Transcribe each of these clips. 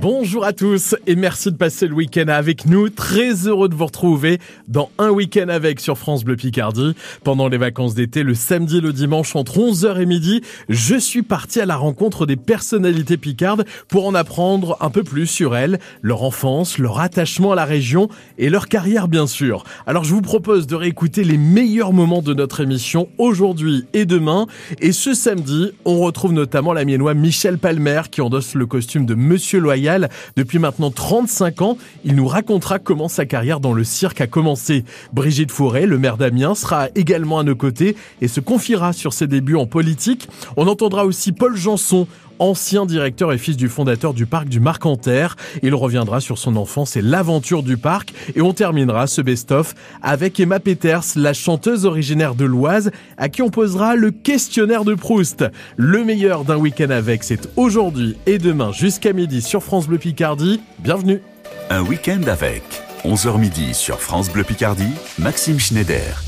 Bonjour à tous et merci de passer le week-end avec nous. Très heureux de vous retrouver dans un week-end avec sur France Bleu Picardie. Pendant les vacances d'été, le samedi et le dimanche entre 11h et midi, je suis parti à la rencontre des personnalités picardes pour en apprendre un peu plus sur elles, leur enfance, leur attachement à la région et leur carrière bien sûr. Alors je vous propose de réécouter les meilleurs moments de notre émission aujourd'hui et demain. Et ce samedi, on retrouve notamment la miennois Michel Palmer qui endosse le costume de Monsieur Loyal depuis maintenant 35 ans. Il nous racontera comment sa carrière dans le cirque a commencé. Brigitte Fourré, le maire d'Amiens, sera également à nos côtés et se confiera sur ses débuts en politique. On entendra aussi Paul Janson, ancien directeur et fils du fondateur du parc du Marcanterre. Il reviendra sur son enfance et l'aventure du parc. Et on terminera ce best-of avec Emma Peters, la chanteuse originaire de l'Oise, à qui on posera le questionnaire de Proust. Le meilleur d'un week-end avec, c'est aujourd'hui et demain jusqu'à midi sur France Bleu Picardie. Bienvenue. Un week-end avec 11h midi sur France Bleu Picardie, Maxime Schneider.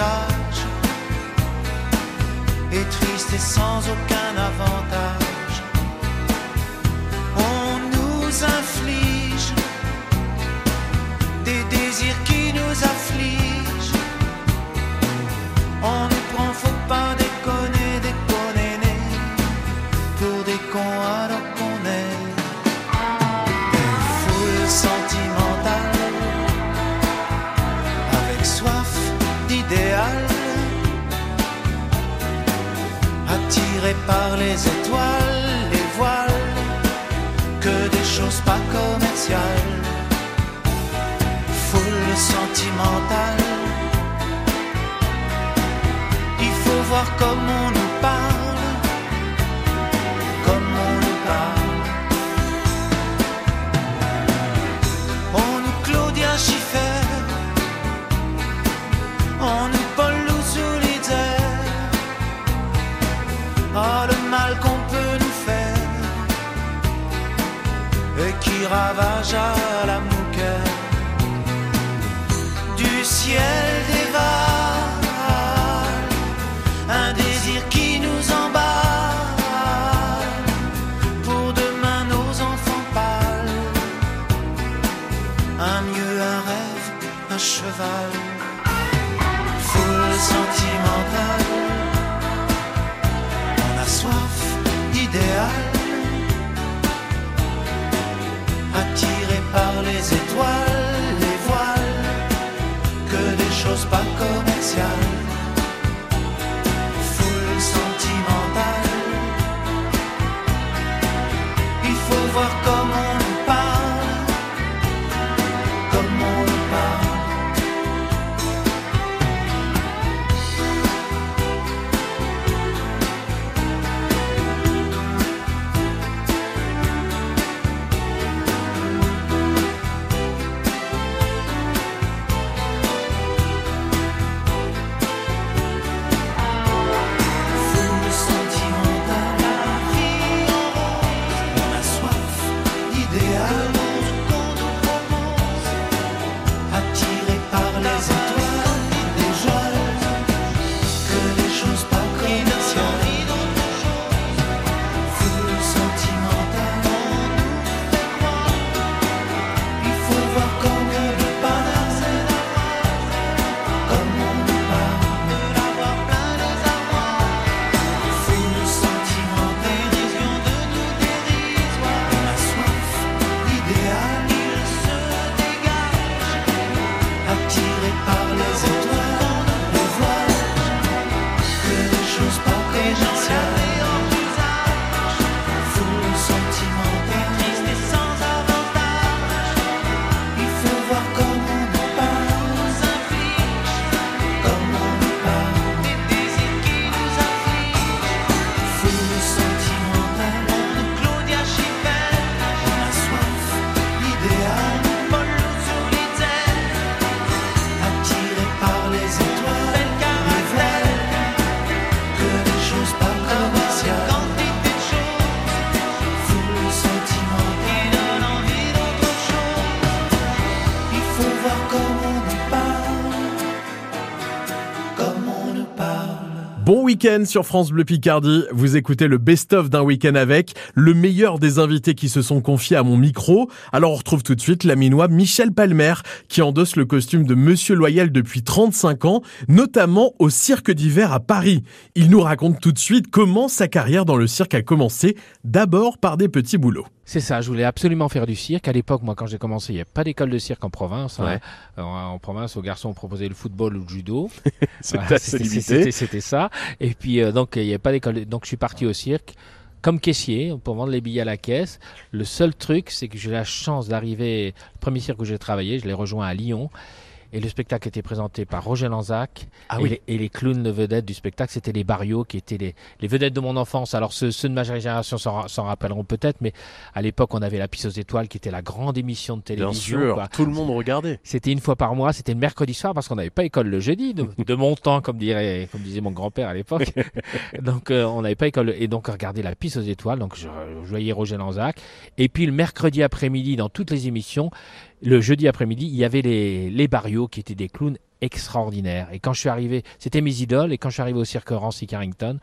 visage est triste et sans aucun avantage. On nous inflige des désirs qui nous affligent. Foule sentimentale. Il faut voir comme on nous à la mouquette du ciel Attiré sur France Bleu Picardie. Vous écoutez le best-of d'un week-end avec le meilleur des invités qui se sont confiés à mon micro. Alors on retrouve tout de suite l'aminois Michel Palmer qui endosse le costume de Monsieur Loyal depuis 35 ans, notamment au cirque d'hiver à Paris. Il nous raconte tout de suite comment sa carrière dans le cirque a commencé, d'abord par des petits boulots. C'est ça, je voulais absolument faire du cirque. À l'époque, moi, quand j'ai commencé, il n'y avait pas d'école de cirque en province. hein. Ouais. Euh, En, province, aux garçons, on proposait le football ou le judo. C'était Voilà, ça. Et puis, euh, donc, il n'y avait pas d'école. Donc, je suis parti au cirque comme caissier pour vendre les billets à la caisse. Le seul truc, c'est que j'ai la chance d'arriver. Le premier cirque où j'ai travaillé, je l'ai rejoint à Lyon. Et le spectacle était présenté par Roger Lanzac. Ah et, oui. les, et les clowns de vedettes du spectacle, c'était les Barrios qui étaient les, les vedettes de mon enfance. Alors ceux, ceux de ma génération s'en rappelleront peut-être, mais à l'époque, on avait la Pisse aux étoiles qui était la grande émission de Bien télévision. sûr, quoi. tout le monde regardait. C'était une fois par mois, c'était le mercredi soir parce qu'on n'avait pas école le jeudi, de, de mon temps, comme dirait, comme disait mon grand-père à l'époque. donc euh, on n'avait pas école et donc regarder la piste aux étoiles. Donc je, je voyais Roger Lanzac. Et puis le mercredi après-midi, dans toutes les émissions, le jeudi après-midi, il y avait les les Barrios qui étaient des clowns extraordinaires. Et quand je suis arrivé, c'était mes idoles. Et quand je suis arrivé au cirque Rancy Carrington.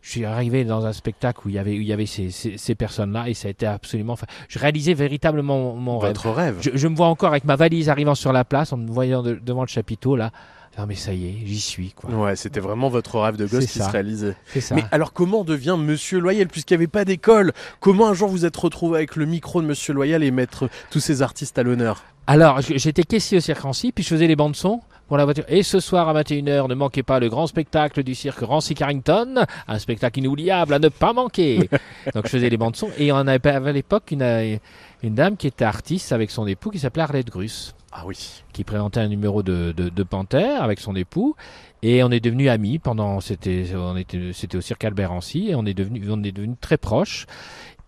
Je suis arrivé dans un spectacle où il y avait, où il y avait ces, ces, ces personnes-là et ça a été absolument. Je réalisais véritablement mon, mon rêve. Rêve. Je, je me vois encore avec ma valise arrivant sur la place, en me voyant de- devant le chapiteau là. Non mais ça y est, j'y suis quoi. Ouais, c'était vraiment votre rêve de gosse qui ça. se réalisait. Ça. Mais alors comment on devient Monsieur Loyal puisqu'il n'y avait pas d'école? Comment un jour vous êtes retrouvé avec le micro de Monsieur Loyal et mettre tous ces artistes à l'honneur? Alors j'étais caissier au cirque Rancy, puis je faisais les bandes son pour la voiture. Et ce soir à 21h, ne manquez pas le grand spectacle du cirque Rancy Carrington, un spectacle inoubliable à ne pas manquer. Donc je faisais les bandes son et on avait à l'époque une, euh, une dame qui était artiste avec son époux qui s'appelait Arlette Grus. Ah oui. qui présentait un numéro de, de, de Panthère avec son époux. Et on est devenus amis pendant, c'était, on était, c'était au cirque Albert Ancy, et on est devenus, on est devenus très proches.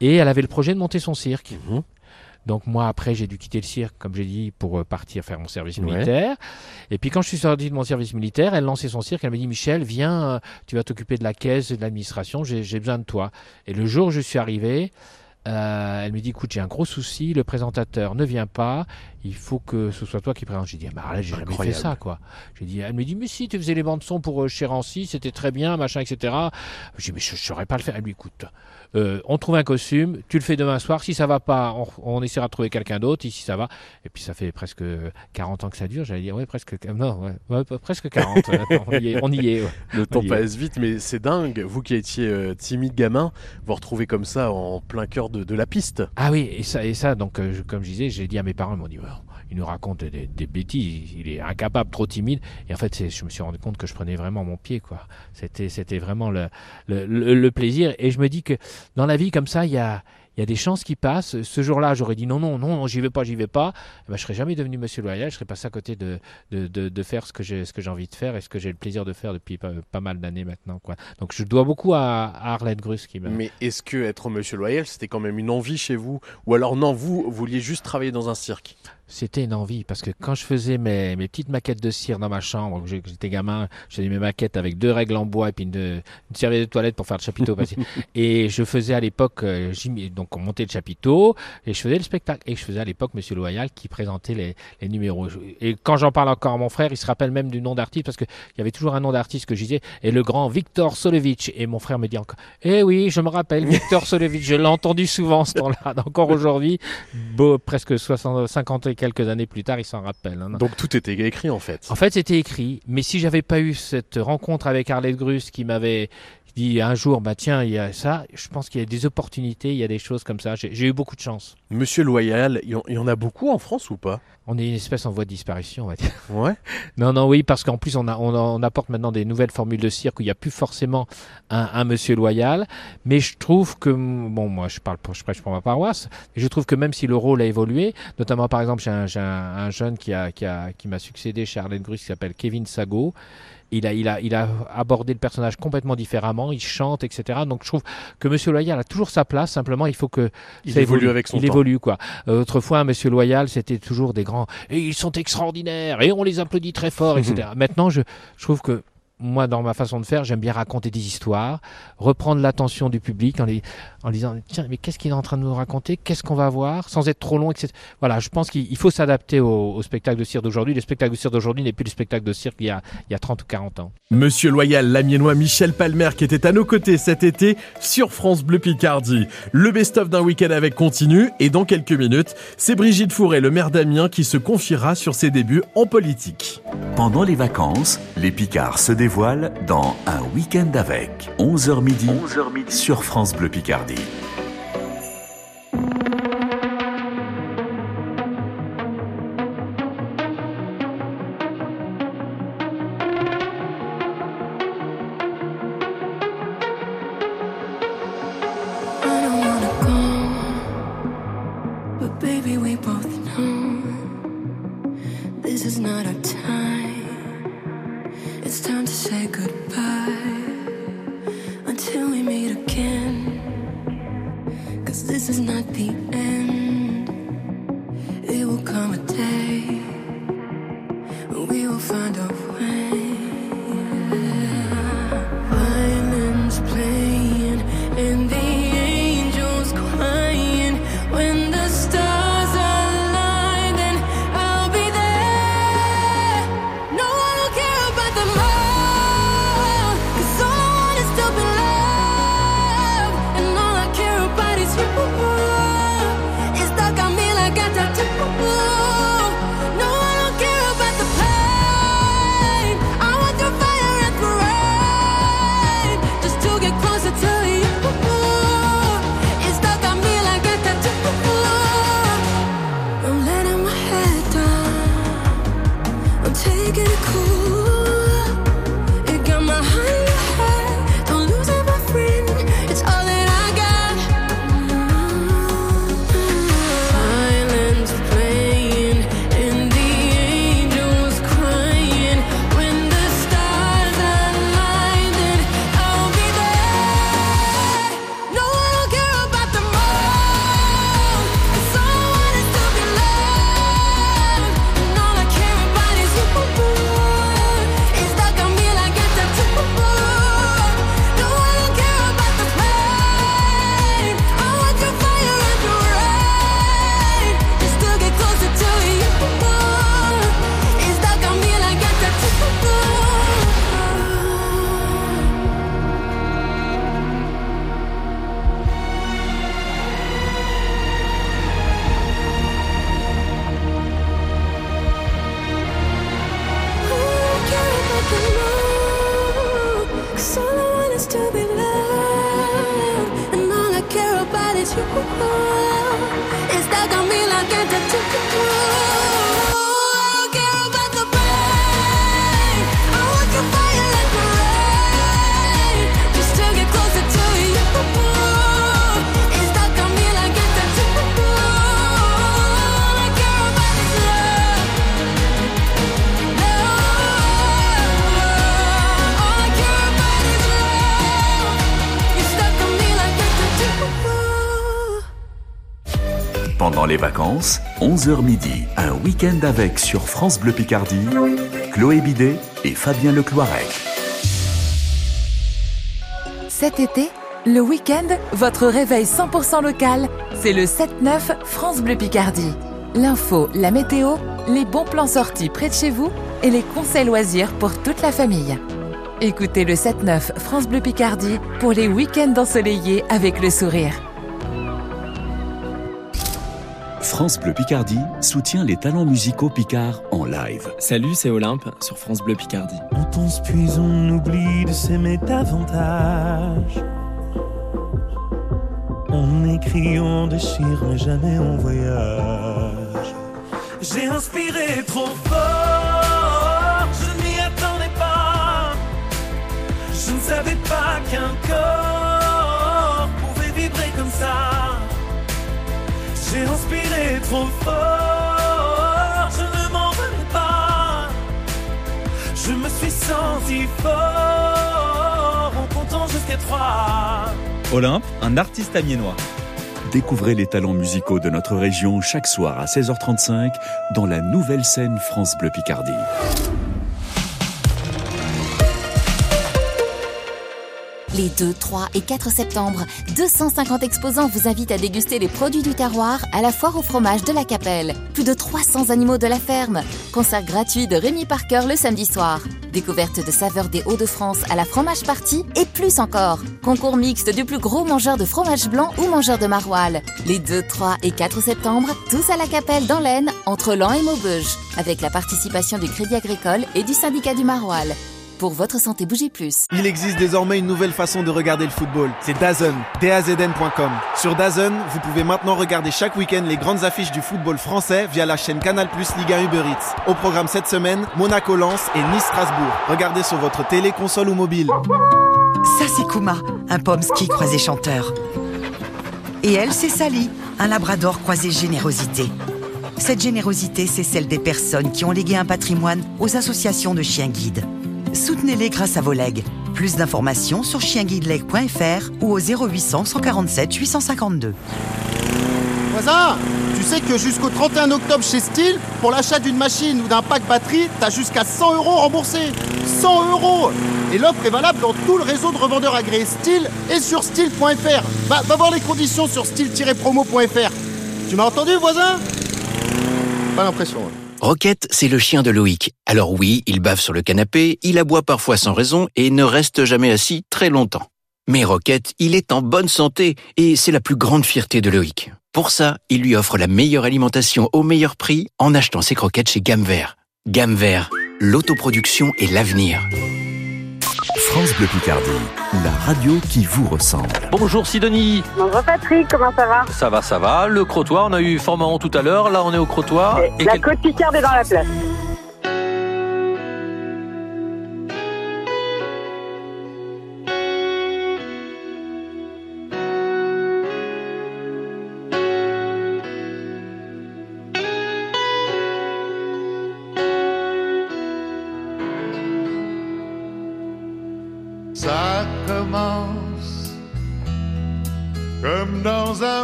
Et elle avait le projet de monter son cirque. Mhm. Donc moi après j'ai dû quitter le cirque comme j'ai dit pour euh, partir faire mon service Ouais. militaire. Et puis quand je suis sorti de mon service militaire, elle lançait son cirque. Elle m'a dit Michel viens, euh, tu vas t'occuper de la caisse et de l'administration. J'ai, j'ai besoin de toi. Et le jour où je suis arrivé, euh, elle me dit écoute j'ai un gros souci, le présentateur ne vient pas, il faut que ce soit toi qui présente. J'ai dit ah, là j'ai jamais fait ça quoi. J'ai dit elle me dit mais si tu faisais les bandes son pour euh, chez Rancy, c'était très bien machin etc. J'ai dit mais je, je saurais pas le faire. Elle dit écoute euh, on trouve un costume, tu le fais demain soir. Si ça va pas, on, on essaiera de trouver quelqu'un d'autre. Ici ça va. Et puis ça fait presque 40 ans que ça dure. J'allais dire ouais presque non ouais, ouais, presque 40. ouais, attends, on y est. On y est ouais. Le temps passe vite, mais c'est dingue. Vous qui étiez euh, timide gamin, vous retrouvez comme ça en plein cœur de, de la piste. Ah oui, et ça, et ça donc, euh, comme je disais, j'ai dit à mes parents, ils m'ont dit, Ouais, il nous raconte des, bêtises, il est incapable, trop timide. Et en fait, je me suis rendu compte que je prenais vraiment mon pied. C'était, vraiment le, plaisir. Et je me dis que dans la vie comme ça, il y a, des chances qui passent. Ce jour-là, j'aurais dit non, non, non, j'y vais pas, j'y vais pas. Eh ben, je serais jamais devenu Monsieur Loyal. Je serais passé à côté de, faire ce que j'ai, envie de faire et ce que j'ai le plaisir de faire depuis pas, mal d'années maintenant. Donc, je dois beaucoup à, à Arlette Grus qui m'a. Mais est-ce que être Monsieur Loyal, c'était quand même une envie chez vous? Ou alors non, vous vouliez juste travailler dans un cirque? C'était une envie parce que quand je faisais mes, mes petites maquettes de cire dans ma chambre, j'étais gamin, je faisais mes maquettes avec deux règles en bois et puis une, une serviette de toilette pour faire le chapiteau. et je faisais à l'époque, euh, donc on montait le chapiteau et je faisais le spectacle. Et je faisais à l'époque Monsieur Loyal qui présentait les, les numéros. Et quand j'en parle encore à mon frère, il se rappelle même du nom d'artiste parce qu'il y avait toujours un nom d'artiste que je disais, et le grand Victor Solevitch. Et mon frère me dit encore, eh oui, je me rappelle, Victor Solevitch, je l'ai entendu souvent ce temps-là. Encore aujourd'hui, beau, presque 60, 50 et quelques années plus tard, il s'en rappelle. hein. Donc tout était écrit en fait. En fait, c'était écrit, mais si j'avais pas eu cette rencontre avec Arlette Grus qui m'avait dit un jour, bah tiens, il y a ça, je pense qu'il y a des opportunités, il y a des choses comme ça. J'ai eu beaucoup de chance. Monsieur Loyal, il y en- a beaucoup en France ou pas? On est une espèce en voie de disparition, on va dire. Ouais. Non, non, oui, parce qu'en plus, on, a, on, on apporte maintenant des nouvelles formules de cirque où il n'y a plus forcément un, un monsieur loyal. Mais je trouve que, bon, moi, je parle pour, je prêche pour ma paroisse, je trouve que même si le rôle a évolué, notamment, par exemple, j'ai un, j'ai un, un jeune qui a, qui a, qui m'a succédé chez Arlène Grus qui s'appelle Kevin Sago. Il a, il, a, il a abordé le personnage complètement différemment, il chante, etc. Donc je trouve que Monsieur Loyal a toujours sa place, simplement il faut que Il évolue avec son il temps. évolue quoi. Euh, autrefois, Monsieur Loyal, c'était toujours des grands et ils sont extraordinaires et on les applaudit très fort, etc. Maintenant, je, je trouve que moi, dans ma façon de faire, j'aime bien raconter des histoires, reprendre l'attention du public en, les, en disant tiens, mais qu'est-ce qu'il est en train de nous raconter? Qu'est-ce qu'on va voir? Sans être trop long, etc. Voilà, je pense qu'il il faut s'adapter au, au spectacle de cirque d'aujourd'hui. Le spectacle de cirque d'aujourd'hui n'est plus le spectacle de cirque il y a, il y a 30 ou 40 ans. Monsieur Loyal, l'amiénois Michel Palmer qui était à nos côtés cet été sur France Bleu Picardie. Le best-of d'un week-end avec continue et dans quelques minutes, c'est Brigitte Fourré, le maire d'Amiens, qui se confiera sur ses débuts en politique. Pendant les vacances, les Picards se dévoilent dans Un week-end avec 11h midi, 11h midi sur France Bleu Picardie. It's time to say goodbye until we meet again. Cause this is not the end. It will come a day les vacances, 11h midi, Un week-end avec sur France Bleu Picardie, Chloé Bidet et Fabien Lecloirec. Cet été, le week-end, votre réveil 100% local, c'est le 7-9 France Bleu Picardie. L'info, la météo, les bons plans sortis près de chez vous et les conseils loisirs pour toute la famille. Écoutez le 7-9 France Bleu Picardie pour les week-ends ensoleillés avec le sourire. France Bleu Picardie soutient les talents musicaux picards en live. Salut, c'est Olympe sur France Bleu Picardie. On pense puis on oublie de s'aimer davantage? On écrit, on déchire, mais jamais on voyage. J'ai inspiré trop fort, J'ai inspiré trop fort, je ne m'en venais pas. Je me suis senti fort en comptant jusqu'à trois. Olympe, un artiste amiénois. Découvrez les talents musicaux de notre région chaque soir à 16h35 dans la nouvelle scène France Bleu Picardie. Les 2, 3 et 4 septembre, 250 exposants vous invitent à déguster les produits du terroir à la foire au fromage de la Capelle. Plus de 300 animaux de la ferme. Concert gratuit de Rémi Parker le samedi soir. Découverte de saveurs des Hauts-de-France à la fromage party et plus encore. Concours mixte du plus gros mangeur de fromage blanc ou mangeur de maroilles. Les 2, 3 et 4 septembre, tous à la Capelle dans l'Aisne, entre Lan et Maubeuge. Avec la participation du Crédit Agricole et du syndicat du maroilles. Pour votre santé, bougez plus. Il existe désormais une nouvelle façon de regarder le football. C'est DAZN, dazn.com. Sur DAZN, vous pouvez maintenant regarder chaque week-end les grandes affiches du football français via la chaîne Canal Plus Ligue 1 Uber Eats. Au programme cette semaine, Monaco Lens et Nice Strasbourg. Regardez sur votre télé, console ou mobile. Ça, c'est Kuma, un pomsky croisé chanteur. Et elle, c'est Sally, un labrador croisé générosité. Cette générosité, c'est celle des personnes qui ont légué un patrimoine aux associations de chiens guides. Soutenez-les grâce à vos legs. Plus d'informations sur chienguideleg.fr ou au 0800 147 852. Voisin, tu sais que jusqu'au 31 octobre chez Steel, pour l'achat d'une machine ou d'un pack batterie, t'as jusqu'à 100 euros remboursés. 100 euros Et l'offre est valable dans tout le réseau de revendeurs agréés Steel et sur steel.fr. Va, voir les conditions sur steel-promo.fr. Tu m'as entendu, voisin? Pas l'impression. hein. Roquette, c'est le chien de Loïc. Alors oui, il bave sur le canapé, il aboie parfois sans raison et ne reste jamais assis très longtemps. Mais Roquette, il est en bonne santé et c'est la plus grande fierté de Loïc. Pour ça, il lui offre la meilleure alimentation au meilleur prix en achetant ses croquettes chez Gamme Vert. L'autoproduction et l'avenir. France Bleu Picardie, la radio qui vous ressemble. Bonjour Sidonie. Bonjour Patrick, comment ça va Ça va, ça va. Le crottoir, on a eu fort marrant tout à l'heure. Là, on est au crottoir. Et La quel- côte Picard est dans la place.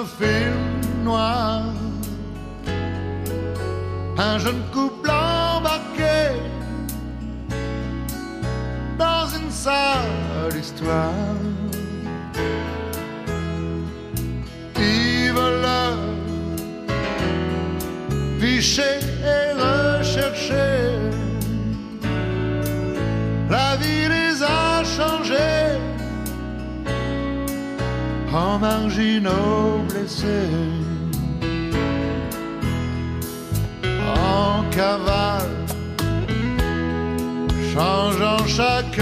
Film noir. Un jeune couple embarqué dans une sale histoire. Voleur, fiché et recherché. En marginaux blessés. En cavale, changeant chaque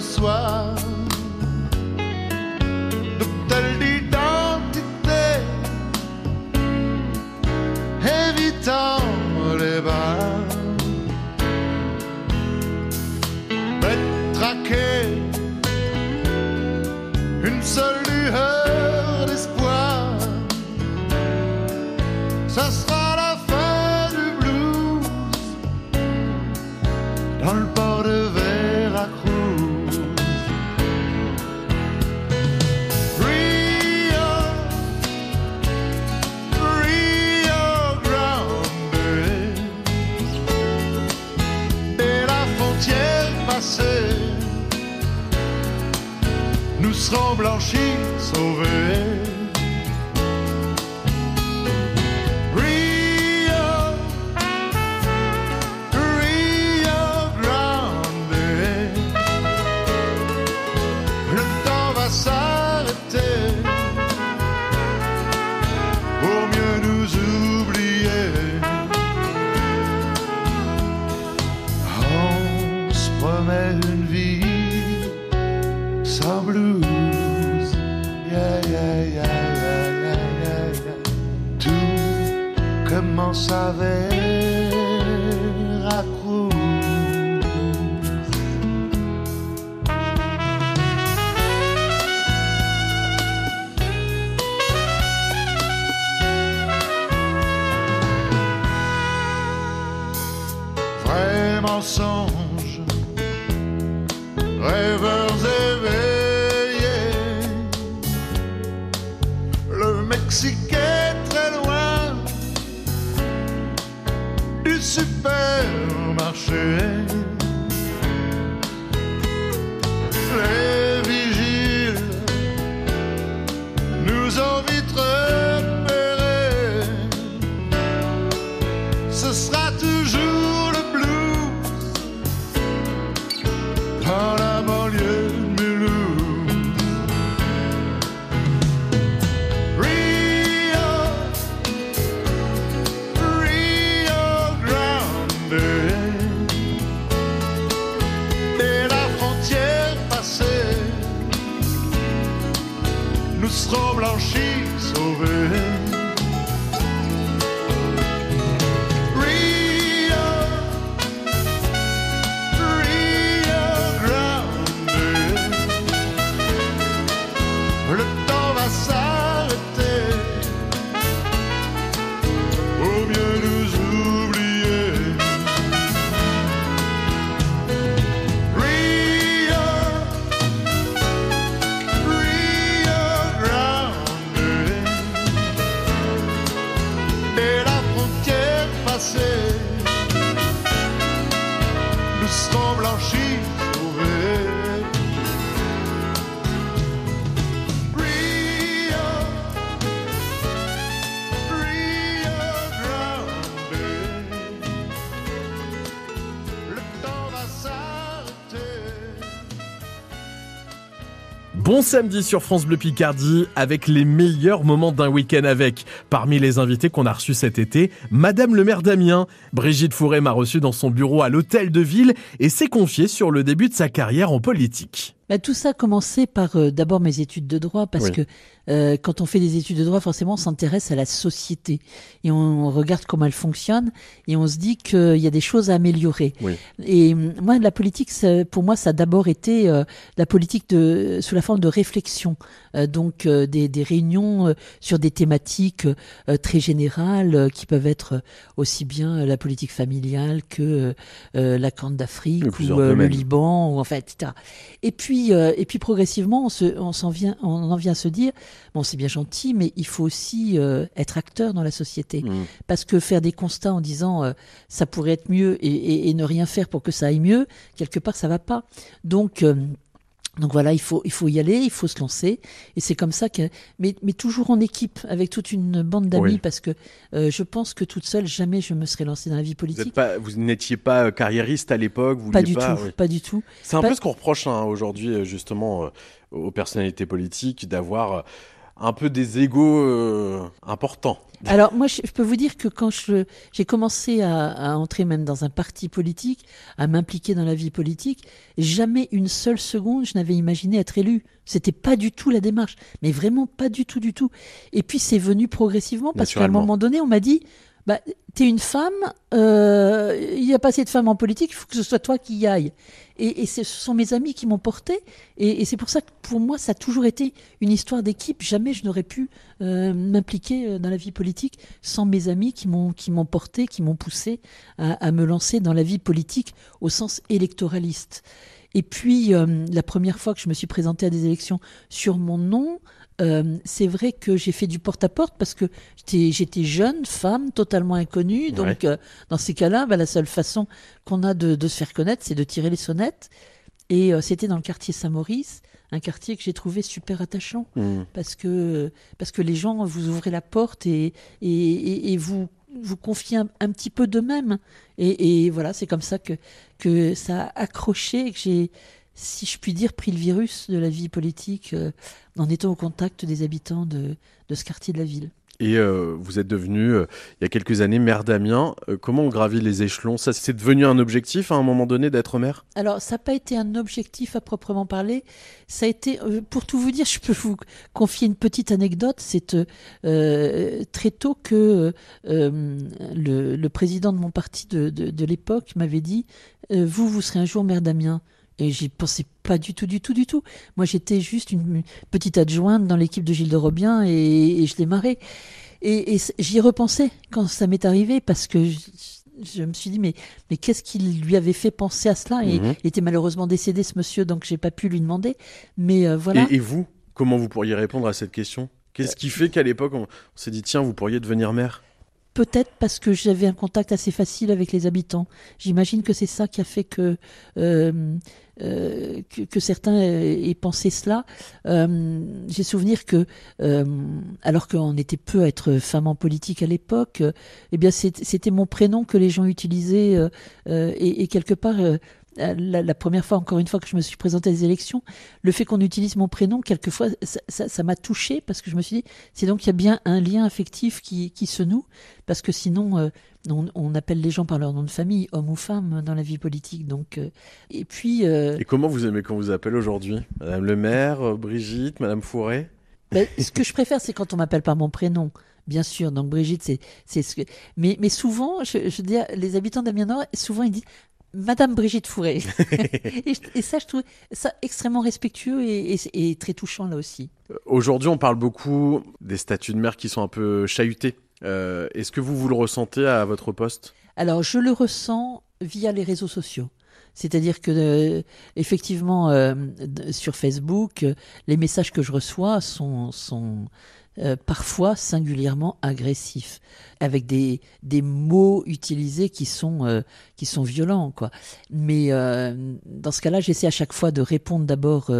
soir serons blanchis, sauvés. Vrai mensonge, rêveurs Bon samedi sur France Bleu Picardie avec les meilleurs moments d'un week-end avec. Parmi les invités qu'on a reçus cet été, Madame le maire d'Amiens. Brigitte Fourré m'a reçu dans son bureau à l'hôtel de ville et s'est confiée sur le début de sa carrière en politique. Bah, tout ça a commencé par euh, d'abord mes études de droit, parce Oui. que euh, quand on fait des études de droit, forcément, on s'intéresse à la société et on regarde comment elle fonctionne et on se dit qu'il y a des choses à améliorer. Oui. Et moi, la politique, ça- pour moi, ça a d'abord été euh, la politique de, sous la forme de réflexion, Euh, donc euh, des, des réunions euh, sur des thématiques euh, très générales euh, qui peuvent être euh, aussi bien euh, la politique familiale que euh, euh, la Corne d'Afrique ou euh, le. Liban ou en fait, etc. Et puis, euh, et puis progressivement, on, se, on, s'en vient, on en vient à se dire, bon, c'est bien gentil, mais il faut aussi euh, être acteur dans la société. Mmh. Parce que faire des constats en disant euh, ça pourrait être mieux et, et- et ne rien faire pour que ça aille mieux, quelque part, ça va pas. Donc, donc voilà, il faut, il faut y aller, il faut se lancer. Et c'est comme ça que, mais, mais toujours en équipe, avec toute une bande d'amis, Oui. parce que euh, je pense que toute seule, jamais je me serais lancée dans la vie politique. pas, vous n'étiez pas euh, carriériste à l'époque vous Pas du tout, oui. pas du tout. C'est un Pas- peu ce qu'on reproche hein, aujourd'hui, euh, justement, euh, aux personnalités politiques, d'avoir un peu des égaux euh, importants. Alors moi, je, je peux vous dire que quand j'ai commencé à, à entrer même dans un parti politique, à m'impliquer dans la vie politique, jamais une seule seconde je n'avais imaginé être élu. C'était pas du tout la démarche, mais vraiment pas du tout, du tout. Et puis c'est venu progressivement parce qu'à un moment donné, on m'a dit, bah, t'es une femme, euh, il n'y a pas assez de femmes en politique, il faut que ce soit toi qui y aille. Et, ce sont mes amis qui m'ont porté, et, c'est pour ça que pour moi, ça a toujours été une histoire d'équipe. Jamais je n'aurais pu euh, m'impliquer euh, dans la vie politique sans mes amis qui m'ont qui m'ont porté, qui m'ont poussé à, me lancer dans la vie politique au sens électoraliste. Et puis, la première fois que je me suis présentée à des élections sur mon nom, euh, c'est vrai que j'ai fait du porte-à-porte parce que j'étais- jeune, femme, totalement inconnue. Donc, Ouais. euh, dans ces cas-là, bah, la seule façon qu'on a de, de se faire connaître, c'est de tirer les sonnettes. Et euh, c'était dans le quartier Saint-Maurice, un quartier que j'ai trouvé super attachant Mm. parce que parce que les gens vous ouvrez la porte et et, et, et vous vous confiez un, un petit peu d'eux-mêmes et, et voilà c'est comme ça que que ça a accroché que j'ai si je puis dire pris le virus de la vie politique euh, en étant au contact des habitants de de ce quartier de la ville. Et euh, vous êtes devenu, euh, il y a quelques années, maire d'Amiens. Euh, comment on gravit les échelons? Ça, c'est devenu un objectif à un moment donné d'être maire? Alors, ça n'a pas été un objectif à proprement parler. Ça a été, pour tout vous dire, je peux vous confier une petite anecdote. C'est très tôt que le, le président de mon parti de, de, de l'époque m'avait dit Vous, vous serez un jour maire d'Amiens. Et j'y pensais pas du tout, du tout, du tout. Moi, j'étais juste une petite adjointe dans l'équipe de Gilles de Robien et, et je démarrais. Et, et j'y ai repensé quand ça m'est arrivé parce que je, je me suis dit, mais, mais qu'est-ce qui lui avait fait penser à cela? Et Mhm. il était malheureusement décédé, ce monsieur, donc j'ai pas pu lui demander. Mais euh, voilà. et, et vous, comment vous pourriez répondre à cette question? Qu'est-ce qui fait qu'à l'époque, on, on s'est dit, tiens, vous pourriez devenir maire? Peut-être parce que j'avais un contact assez facile avec les habitants. J'imagine que c'est ça qui a fait que, euh, euh, que, certains aient pensé cela. Euh, J'ai souvenir que, alors qu'on était peu à être femme en politique à l'époque, eh bien c'était mon prénom que les gens utilisaient et quelque part. Euh, la, la première fois, encore une fois, que je me suis présentée à des élections, le fait qu'on utilise mon prénom, quelquefois, ça- m'a touché parce que je me suis dit, c'est donc qu'il y a bien un lien affectif qui, qui se noue, parce que sinon, euh, on, on appelle les gens par leur nom de famille, homme ou femme, dans la vie politique. Donc, euh, et puis, euh, Et comment vous aimez qu'on vous appelle aujourd'hui? Madame le maire, Brigitte, Madame Fourré? Ben, ce que je préfère, c'est quand on m'appelle par mon prénom. Bien sûr, donc Brigitte, c'est c'est ce que. Mais, mais souvent, je, dire, les habitants d'Amiens Nord, souvent ils disent Madame Brigitte Fourré. et, ça, je trouve ça extrêmement respectueux et, et- et très touchant là aussi. Aujourd'hui, on parle beaucoup des statuts de maire qui sont un peu chahutés. Euh, Est-ce que vous, vous le ressentez à votre poste? Alors, je le ressens via les réseaux sociaux. C'est-à-dire que, euh, effectivement, euh, sur Facebook, les messages que je reçois sont, sont euh, parfois singulièrement agressifs, avec des, des mots utilisés qui sont, euh, qui sont violents. Quoi. Mais euh, dans ce cas-là, j'essaie à chaque fois de répondre d'abord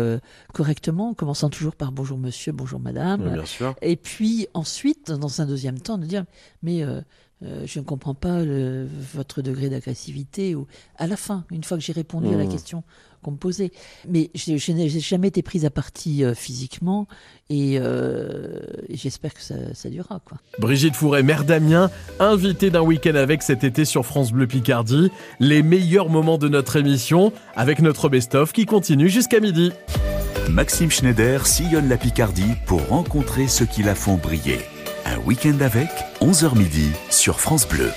correctement, en commençant toujours par bonjour monsieur, bonjour madame. Oui, bien sûr. Et puis ensuite, dans un deuxième temps, de dire mais je ne comprends pas le- votre degré d'agressivité. Ou à la fin, une fois que j'ai répondu à la Mmh. question posait, mais je, je n'ai jamais été prise à partie euh, physiquement et, euh, et j'espère que ça, ça durera quoi. Brigitte Fourret, maire d'Amiens, invitée d'un week-end avec cet été sur France Bleu Picardie. Les meilleurs moments de notre émission avec notre best-of qui continue jusqu'à midi. Maxime Schneider sillonne la Picardie pour rencontrer ceux qui la font briller. Un week-end avec, 11h midi, sur France Bleu.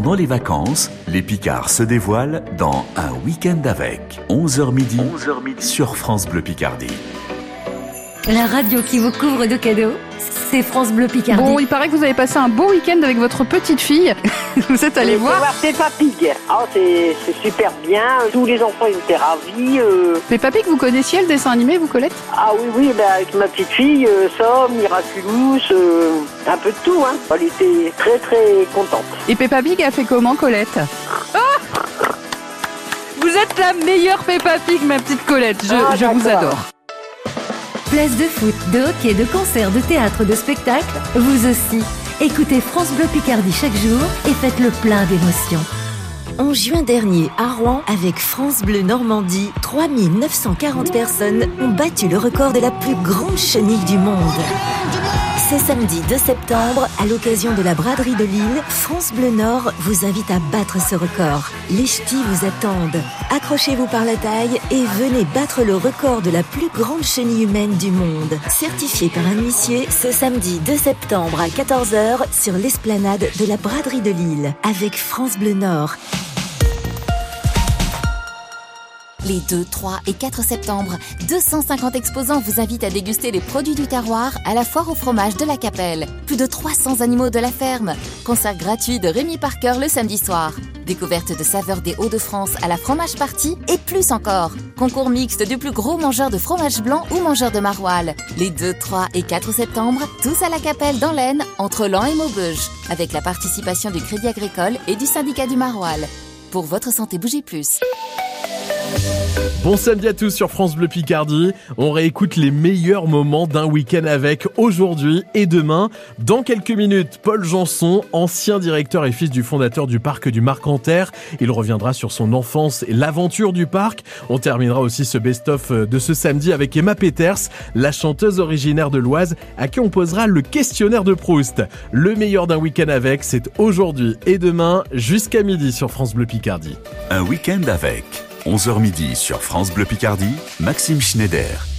Pendant les vacances, les Picards se dévoilent dans Un week-end avec 11h midi, sur France Bleu Picardie. La radio qui vous couvre de cadeaux, c'est France Bleu Picardie. Bon, il paraît que vous avez passé un beau week-end avec votre petite fille. vous êtes allé voir. voir Peppa Pig. Ah, c'est c'est super bien. Tous les enfants ils étaient ravis. euh. Peppa Pig, vous connaissiez le dessin animé, vous, Colette? Ah oui, oui, ben, avec ma petite fille, euh, Somme, Miraculous, euh, un peu de tout. Hein. Elle était très très contente. Et Peppa Pig a fait comment, Colette? Ah Vous êtes la meilleure Peppa Pig, ma petite Colette. Je, Ah, je vous d'accord. adore. Place de foot, de hockey, de concert, de théâtre, de spectacle, vous aussi. Écoutez France Bleu Picardie chaque jour et faites le plein d'émotions. En juin dernier, à Rouen, avec France Bleu Normandie, 3940 personnes ont battu le record de la plus grande chenille du monde. Ce samedi 2 septembre, à l'occasion de la braderie de Lille, France Bleu Nord vous invite à battre ce record. Les ch'tis vous attendent. Accrochez-vous par la taille et venez battre le record de la plus grande chenille humaine du monde. Certifié par un huissier, ce samedi 2 septembre à 14h sur l'esplanade de la braderie de Lille, avec France Bleu Nord. Les 2, 3 et 4 septembre, 250 exposants vous invitent à déguster les produits du terroir à la foire au fromage de la Capelle. Plus de 300 animaux de la ferme. Concert gratuit de Rémi Parker le samedi soir. Découverte de saveurs des Hauts-de-France à la fromage party et plus encore. Concours mixte du plus gros mangeur de fromage blanc ou mangeur de maroilles. Les 2, 3 et 4 septembre, tous à la Capelle dans l'Aisne, entre Lan et Maubeuge. Avec la participation du Crédit Agricole et du syndicat du maroilles. Pour votre santé, bougez plus. Bon samedi à tous sur France Bleu Picardie. On réécoute les meilleurs moments d'un week-end avec aujourd'hui et demain. Dans quelques minutes, Paul Janson, ancien directeur et fils du fondateur du parc du Marcanterre. Il reviendra sur son enfance et l'aventure du parc. On terminera aussi ce best-of de ce samedi avec Emma Peters, la chanteuse originaire de l'Oise, à qui on posera le questionnaire de Proust. Le meilleur d'un week-end avec, c'est aujourd'hui et demain jusqu'à midi sur France Bleu Picardie. Un week-end avec 11h midi sur France Bleu Picardie, Maxime Schneider.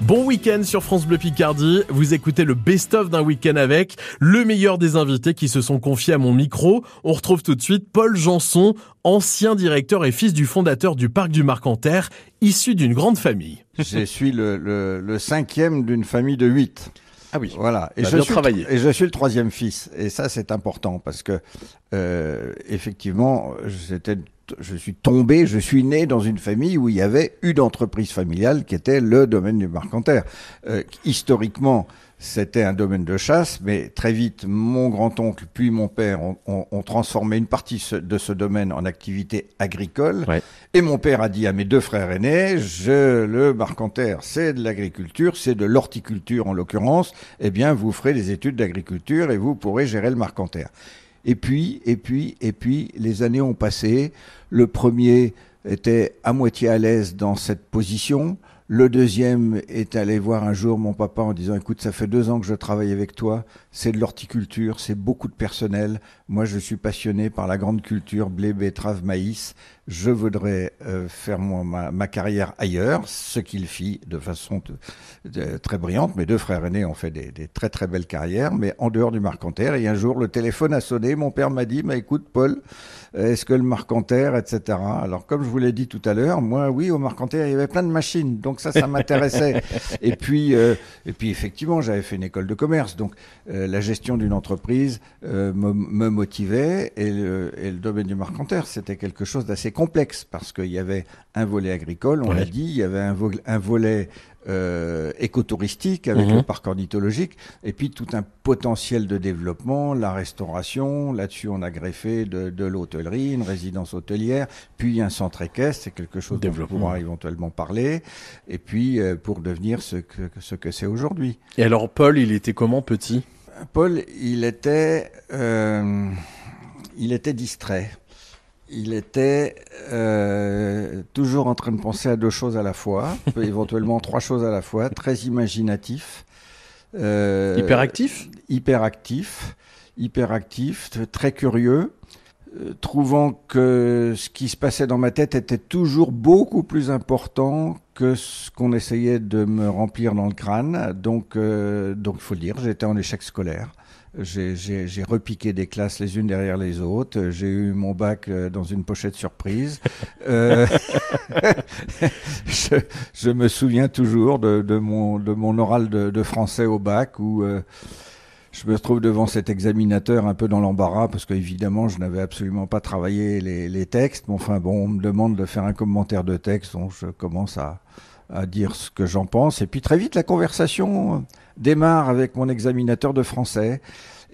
Bon week-end sur France Bleu Picardie. Vous écoutez le best-of d'un week-end avec le meilleur des invités qui se sont confiés à mon micro. On retrouve tout de suite Paul Janson, ancien directeur et fils du fondateur du parc du Marcanterre, issu d'une grande famille. Je suis le, le- le cinquième d'une famille de huit. Ah oui. Voilà. Et Bah, je, suis, travaillé. et je suis le troisième fils. Et ça, c'est important parce que, euh, effectivement, j'étais, je suis tombé, je suis né dans une famille où il y avait une entreprise familiale qui était le domaine du Marcanterre. Euh, historiquement, c'était un domaine de chasse, mais très vite, mon grand-oncle puis mon père ont, ont- ont transformé une partie de ce domaine en activité agricole. Et mon père a dit à mes deux frères aînés, je, le Marcanterre, c'est de l'agriculture, c'est de l'horticulture en l'occurrence, eh bien, vous ferez des études d'agriculture et vous pourrez gérer le Marcanterre. Et puis, et puis, et puis, les années ont passé. Le premier était à moitié à l'aise dans cette position. Le deuxième est allé voir un jour mon papa en disant écoute ça fait deux ans que je travaille avec toi c'est de l'horticulture c'est beaucoup de personnel moi je suis passionné par la grande culture blé betterave maïs je voudrais euh, faire ma, carrière ailleurs ce qu'il fit de façon très brillante. Mes deux frères aînés ont fait des, très très belles carrières mais en dehors du Marcanterre et un jour le téléphone a sonné mon père m'a dit bah, écoute Paul est-ce que le Marcanterre, etc. Alors, comme je vous l'ai dit tout à l'heure, moi, oui, au Marcanterre, il y avait plein de machines, donc ça, ça m'intéressait. et puis, euh, et puis, effectivement, j'avais fait une école de commerce, donc euh, la gestion d'une entreprise euh, me, me motivait, et le, et le domaine du Marcanterre, c'était quelque chose d'assez complexe parce qu'il y avait un volet agricole, on Ouais. l'a dit, il y avait un volet euh, écotouristique avec Mhm. le parc ornithologique, et puis tout un potentiel de développement, la restauration. Là-dessus, on a greffé de, de l'hôtellerie, une résidence hôtelière, puis un centre équestre, c'est quelque chose dont on pourra éventuellement parler, et puis euh, pour devenir ce que, ce que c'est aujourd'hui. Et alors, Paul, il était comment petit? Paul, il était, euh, il était distrait. Il était euh, toujours en train de penser à deux choses à la fois, éventuellement trois choses à la fois, très imaginatif. euh, Hyperactif? Hyperactif, hyperactif, très curieux. euh, trouvant que ce qui se passait dans ma tête était toujours beaucoup plus important que ce qu'on essayait de me remplir dans le crâne. Donc, donc, il faut le dire, j'étais en échec scolaire. J'ai- repiqué des classes les unes derrière les autres. J'ai eu mon bac euh, dans une pochette surprise. Euh, je, me souviens toujours de, mon, oral de, français au bac où euh, je me trouve devant cet examinateur un peu dans l'embarras parce qu'évidemment je n'avais absolument pas travaillé les textes. Mais enfin bon, on me demande de faire un commentaire de texte, donc je commence à, à dire ce que j'en pense. Et puis très vite la conversation démarre avec mon examinateur de français.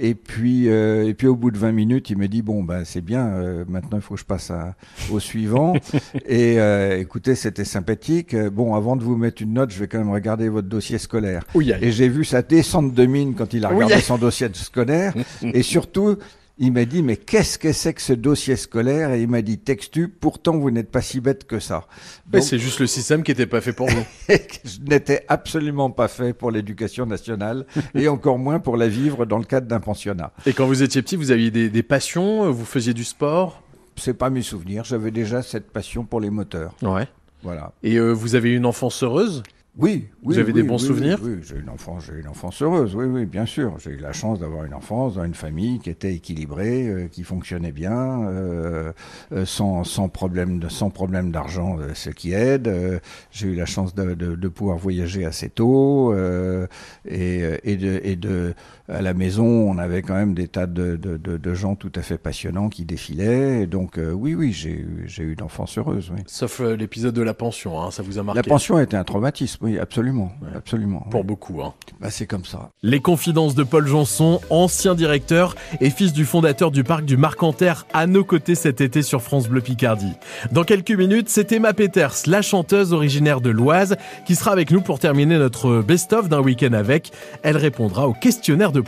Et puis, euh, et puis au bout de 20 minutes, il me dit bon ben c'est bien. euh, maintenant, il faut que je passe à- au suivant. et euh, écoutez, c'était sympathique. Bon, avant de vous mettre une note, je vais quand même regarder votre dossier scolaire. Et j'ai vu sa descente de mine quand il a regardé son dossier scolaire. et surtout, il m'a dit mais qu'est-ce que c'est que ce dossier scolaire? Et il m'a dit textu. Pourtant, vous n'êtes pas si bête que ça. Mais c'est juste le système qui était pas fait pour vous. je n'étais absolument pas fait pour l'éducation nationale et encore moins pour la vivre dans le cadre d'un pensionnat. Et quand vous étiez petit, vous aviez des, des passions, vous faisiez du sport? C'est pas mes souvenirs. J'avais déjà cette passion pour les moteurs. Ouais. Voilà. Et euh, vous avez eu une enfance heureuse? Oui, oui. Vous avez des bons oui, souvenirs Oui, oui, j'ai eu une enfance, j'ai une enfance heureuse. Oui, oui, bien sûr. J'ai eu la chance d'avoir une enfance dans une famille qui était équilibrée, euh, qui fonctionnait bien, euh, euh, sans, sans problème de, sans problème d'argent, euh, ce qui aide. Euh, j'ai eu la chance de, de, de pouvoir voyager assez tôt euh, et, et de, et de, à la maison, on avait quand même des tas de, de, de, de gens tout à fait passionnants qui défilaient. Et donc, euh, oui, oui, j'ai eu, j'ai eu une enfance heureuse. Oui. Sauf euh, l'épisode de la pension, hein, ça vous a marqué. La pension a été un traumatisme, oui, absolument, absolument. Pour beaucoup, hein. Bah, c'est comme ça. Les confidences de Paul Janson, ancien directeur et fils du fondateur du parc du Marcanterre, à nos côtés cet été sur France Bleu Picardie. Dans quelques minutes, c'est Emma Peters, la chanteuse originaire de l'Oise, qui sera avec nous pour terminer notre best-of d'un week-end avec. Elle répondra au questionnaire de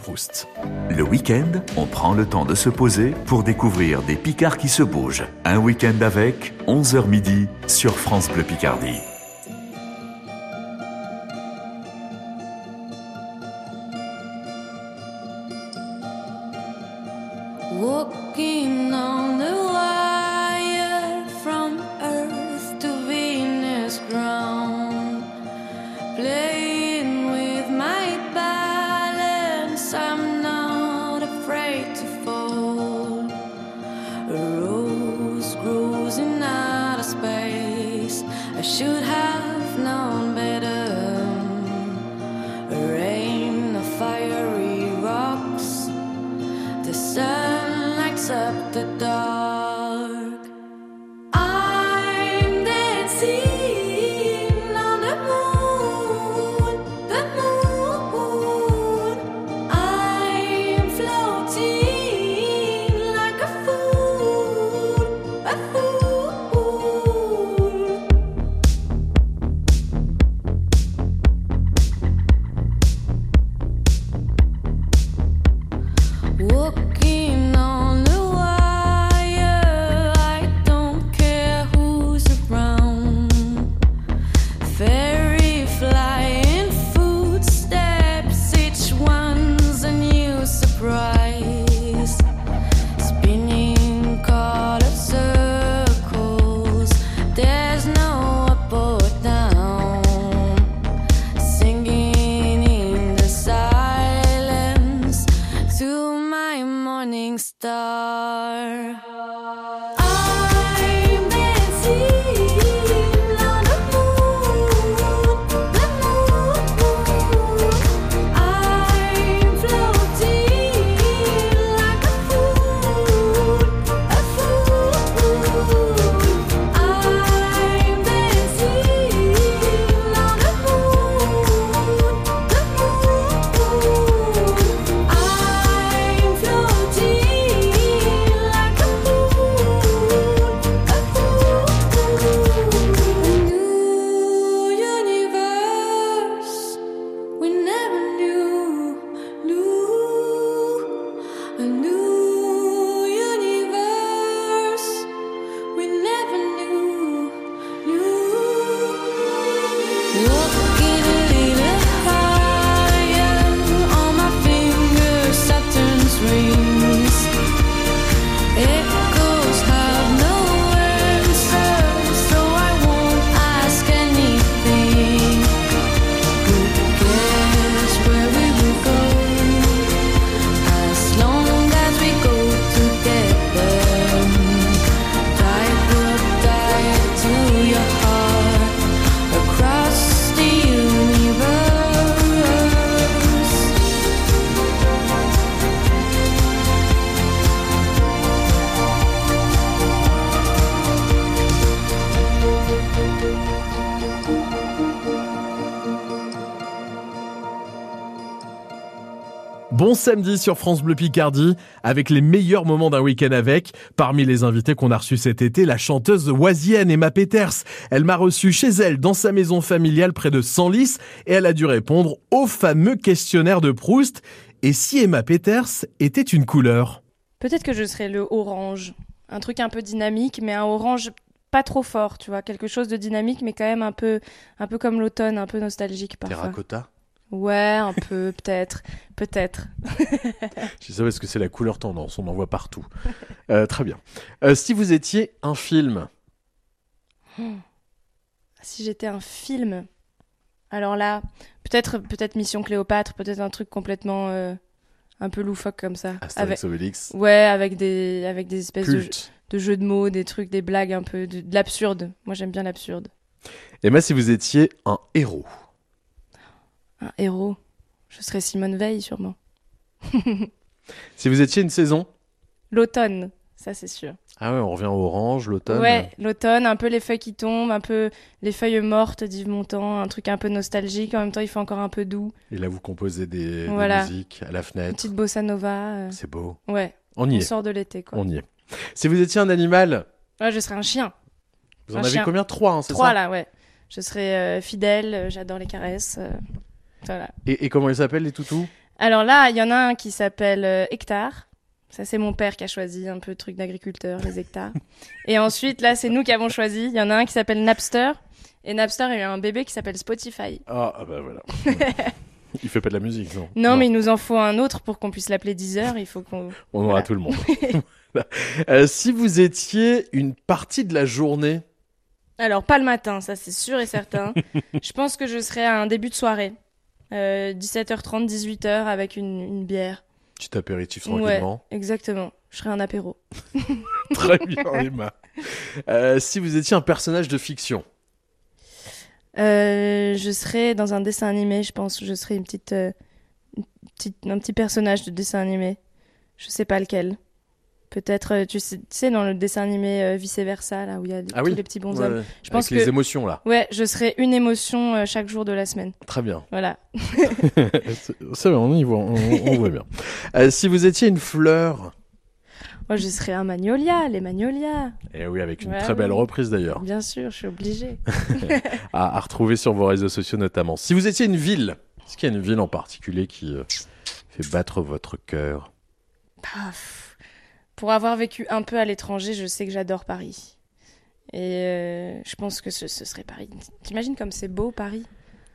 Le week-end, on prend le temps de se poser pour découvrir des Picards qui se bougent. Un week-end avec 11h midi sur France Bleu Picardie. Samedi sur France Bleu Picardie avec les meilleurs moments d'un week-end avec. Parmi les invités qu'on a reçus cet été, la chanteuse oisienne Emma Peters. Elle m'a reçu chez elle dans sa maison familiale près de Senlis et elle a dû répondre au fameux questionnaire de Proust. Et si Emma Peters était une couleur? Peut-être que je serais le orange. Un truc un peu dynamique, mais un orange pas trop fort, tu vois. Quelque chose de dynamique, mais quand même un peu, un peu comme l'automne, un peu nostalgique parfois. Terracotta Ouais, un peu, peut-être. Peut-être. Je sais ça parce que c'est la couleur tendance, on en voit partout. Euh, très bien. Euh, si vous étiez un film, Hmm. Si j'étais un film, alors là, peut-être peut-être Mission Cléopâtre, peut-être un truc complètement euh, un peu loufoque comme ça. Astérix, Obélix. Ouais, avec des avec des espèces de, jeux de mots, des trucs, des blagues un peu, de, de l'absurde. Moi, j'aime bien l'absurde. Emma, si vous étiez un héros, Un héros, je serais Simone Veil sûrement. si vous étiez une saison, L'automne, ça c'est sûr. ah ouais, on revient au orange, l'automne. Ouais, l'automne, un peu les feuilles qui tombent, un peu les feuilles mortes d'Yves Montand, un truc un peu nostalgique. En même temps, il fait encore un peu doux. Et là, vous composez des, musiques à la Une fenêtre. petite bossa nova. euh, C'est beau. Ouais. On y est. sort de l'été, quoi. On y est. Si vous étiez un animal, Ouais, je serais un chien. vous en avez chien. combien? Trois, hein, c'est Trois, ça? là, ouais. Je serais euh, fidèle, euh, j'adore les caresses. Voilà. et, et comment ils s'appellent, les toutous? Alors là, il y en a un qui s'appelle euh, Hectare. Ça, c'est mon père qui a choisi un peu truc d'agriculteur, les hectares. Et ensuite, là, c'est nous qui avons choisi. Il y en a un qui s'appelle Napster. Et Napster, il y a un bébé qui s'appelle Spotify. Ah, ah bah voilà. il fait pas de la musique, non Non, mais il nous en faut un autre pour qu'on puisse l'appeler Deezer. Il faut qu'on. On aura Voilà. tout le monde. Euh, si vous étiez une partie de la journée, Alors, pas le matin, ça, c'est sûr et certain. je pense que je serais à un début de soirée. Euh, 17h30, 18h avec une, une bière. petit apéritif Ouais, tranquillement. exactement. Je serais un apéro. Très bien, Emma. Euh, si vous étiez un personnage de fiction, Euh, je serais dans un dessin animé, je pense. Je serais une petite, euh, une petite, un petit personnage de dessin animé. Je sais pas lequel. Peut-être, euh, tu sais, dans le dessin animé euh, vice versa, là où il y a Ah tous oui. les petits bonshommes. ouais. Je pense Avec les que- émotions, là. Ouais, je serais une émotion euh, chaque jour de la semaine. très bien. Voilà. C'est vrai, on y voit, on, on voit bien. Euh, si vous étiez une fleur, Moi, je serais un magnolia, les magnolias. et oui, avec une Ouais, très belle oui. reprise d'ailleurs, Bien sûr, je suis obligée. à, à retrouver sur vos réseaux sociaux notamment. Si vous étiez une ville, est-ce qu'il y a une ville en particulier qui fait battre votre cœur? Paf. Pour avoir vécu un peu à l'étranger, je sais que j'adore Paris. Et euh, je pense que ce, ce serait Paris. T'imagines comme c'est beau Paris?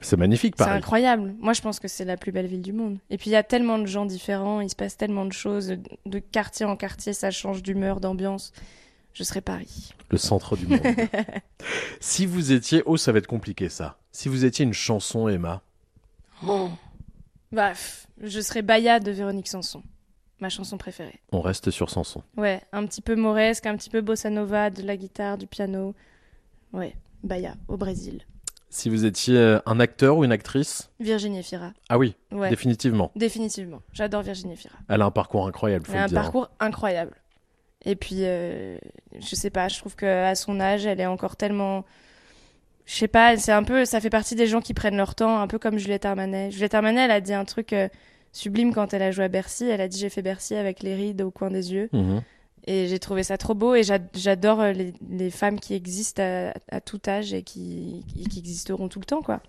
C'est magnifique, C'est Paris. incroyable. Moi, je pense que c'est la plus belle ville du monde. Et puis, il y a tellement de gens différents, il se passe tellement de choses. De, quartier en quartier, ça change d'humeur, d'ambiance. Je serais Paris. Le centre du monde. si vous étiez, oh, ça va être compliqué ça. Si vous étiez une chanson, Emma, Bah, pff, je serais Baya de Véronique Sanson. Ma chanson préférée. on reste sur Sanson. Ouais, un petit peu mauresque, un petit peu bossa nova, de la guitare, du piano. Ouais, Baya, au Brésil. Si vous étiez euh, un acteur ou une actrice, Virginie Fira. ah oui, Ouais. définitivement. Définitivement. J'adore Virginie Fira. Elle a un parcours incroyable, faut Elle a un dire. hein. parcours incroyable. Et puis, euh, je sais pas, je trouve qu'à son âge, elle est encore tellement. Je sais pas, c'est un peu. Ça fait partie des gens qui prennent leur temps, un peu comme Juliette Armanet. Juliette Armanet, elle a dit un truc euh, sublime quand elle a joué à Bercy. Elle a dit J'ai fait Bercy avec les rides au coin des yeux. Mhm. Et j'ai trouvé ça trop beau. Et j'a- j'adore euh, les, les femmes qui existent à, à tout âge et qui, qui, qui existeront tout le temps, quoi.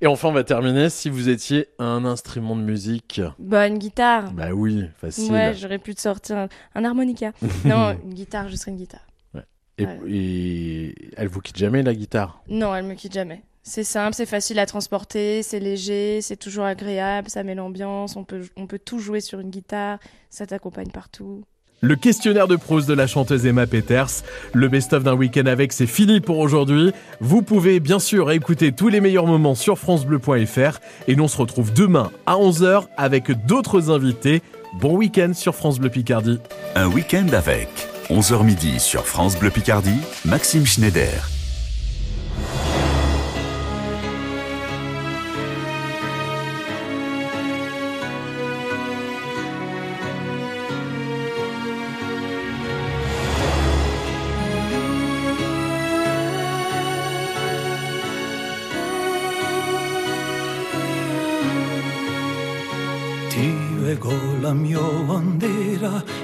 Et enfin, on va terminer. Si vous étiez un instrument de musique, Bah, une guitare. bah oui, facile. Ouais, j'aurais pu te sortir un, un harmonica. non, une guitare, je serais une guitare. Ouais. Et, Ouais. et elle vous quitte jamais la guitare? Non, elle me quitte jamais. C'est simple, c'est facile à transporter, c'est léger, c'est toujours agréable, ça met l'ambiance, on peut, on peut tout jouer sur une guitare, ça t'accompagne partout. Le questionnaire de prose de la chanteuse Emma Peters. Le best-of d'un week-end avec, c'est fini pour aujourd'hui. Vous pouvez bien sûr écouter tous les meilleurs moments sur FranceBleu.fr. Et nous on se retrouve demain à 11h avec d'autres invités. Bon week-end sur France Bleu Picardie. Un week-end avec 11h midi sur France Bleu Picardie, Maxime Schneider.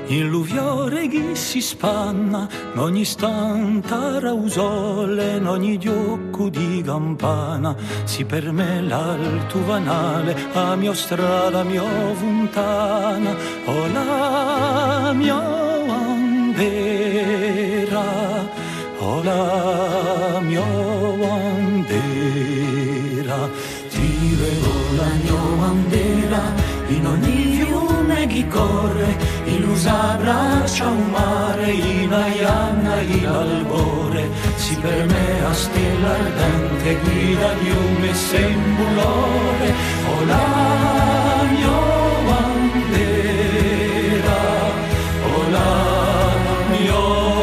In l'uviore che si spanna in ogni stanta rausole in ogni diocco di campana si per me l'alto vanale a mia strada mia fontana o la mia bandera o la mia bandera. Ti vedo la mia bandera in ogni fiume che corre in usa braccia un mare in aianna in albore. Si per me a stella ardente guida di un messembulore o la mia bandera o la mia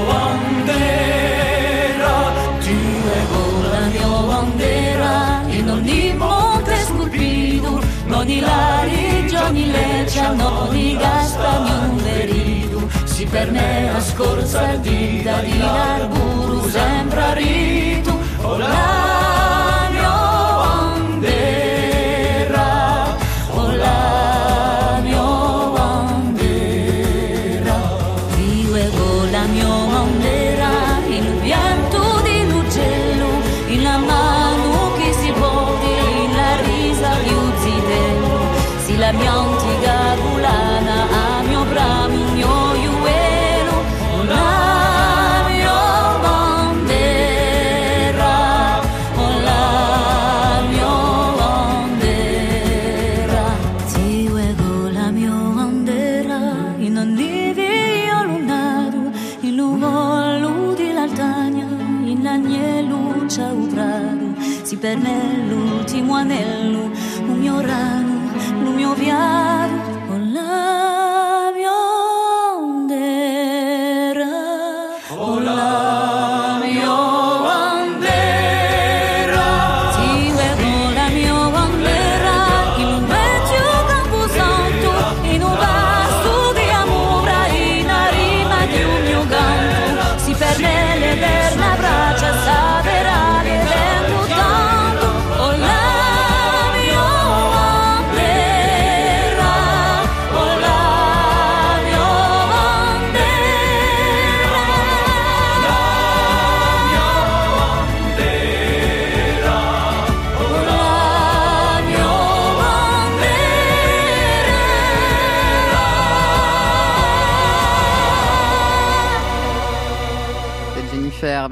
bandera ti leggo la mia bandera in ogni monte scolpito in ogni lariggio, ogni leccia, in ogni gasta, per me permea scorza il dita di arburu sembra ritu. Oh,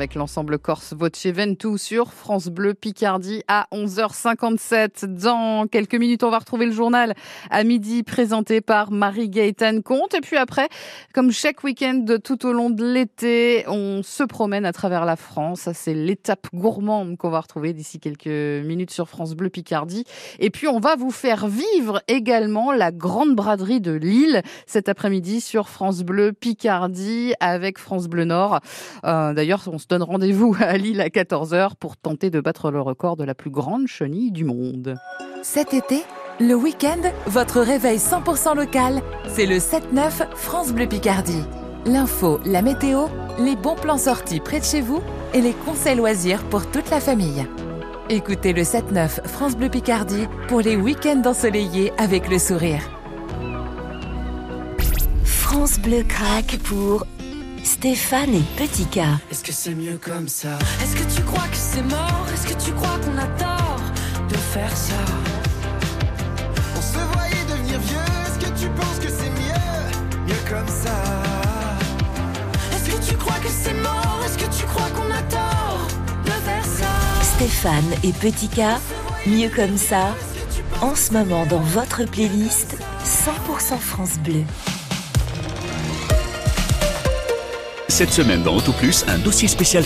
avec l'ensemble corse Voce Ventu sur France Bleu Picardie à 11h57. Dans quelques minutes, on va retrouver le journal à midi présenté par Marie-Gaëtane Comte. Et puis après, comme chaque week-end tout au long de l'été, on se promène à travers la France. C'est l'étape gourmande qu'on va retrouver d'ici quelques minutes sur France Bleu Picardie. Et puis, on va vous faire vivre également la grande braderie de Lille cet après-midi sur France Bleu Picardie avec France Bleu Nord. Euh, D'ailleurs, on se donne rendez-vous à Lille à 14h pour tenter de battre le record de la plus grande chenille du monde. Cet été, le week-end, votre réveil 100% local, c'est le 7-9 France Bleu Picardie. L'info, la météo, les bons plans sortis près de chez vous et les conseils loisirs pour toute la famille. Écoutez le 7-9 France Bleu Picardie pour les week-ends ensoleillés avec le sourire. France Bleu craque pour Stéphane et Petit K. Est-ce que c'est mieux comme ça? Est-ce que tu crois que c'est mort? Est-ce que tu crois qu'on a tort de faire ça? On se voyait devenir vieux, est-ce que tu penses que c'est mieux? Mieux comme ça. Est-ce que tu crois que c'est mort? Est-ce que tu crois qu'on a tort de faire ça? Stéphane et Petit K, mieux comme ça, en ce moment dans votre playlist 100% France Bleu. Cette semaine dans Auto Plus, un dossier spécial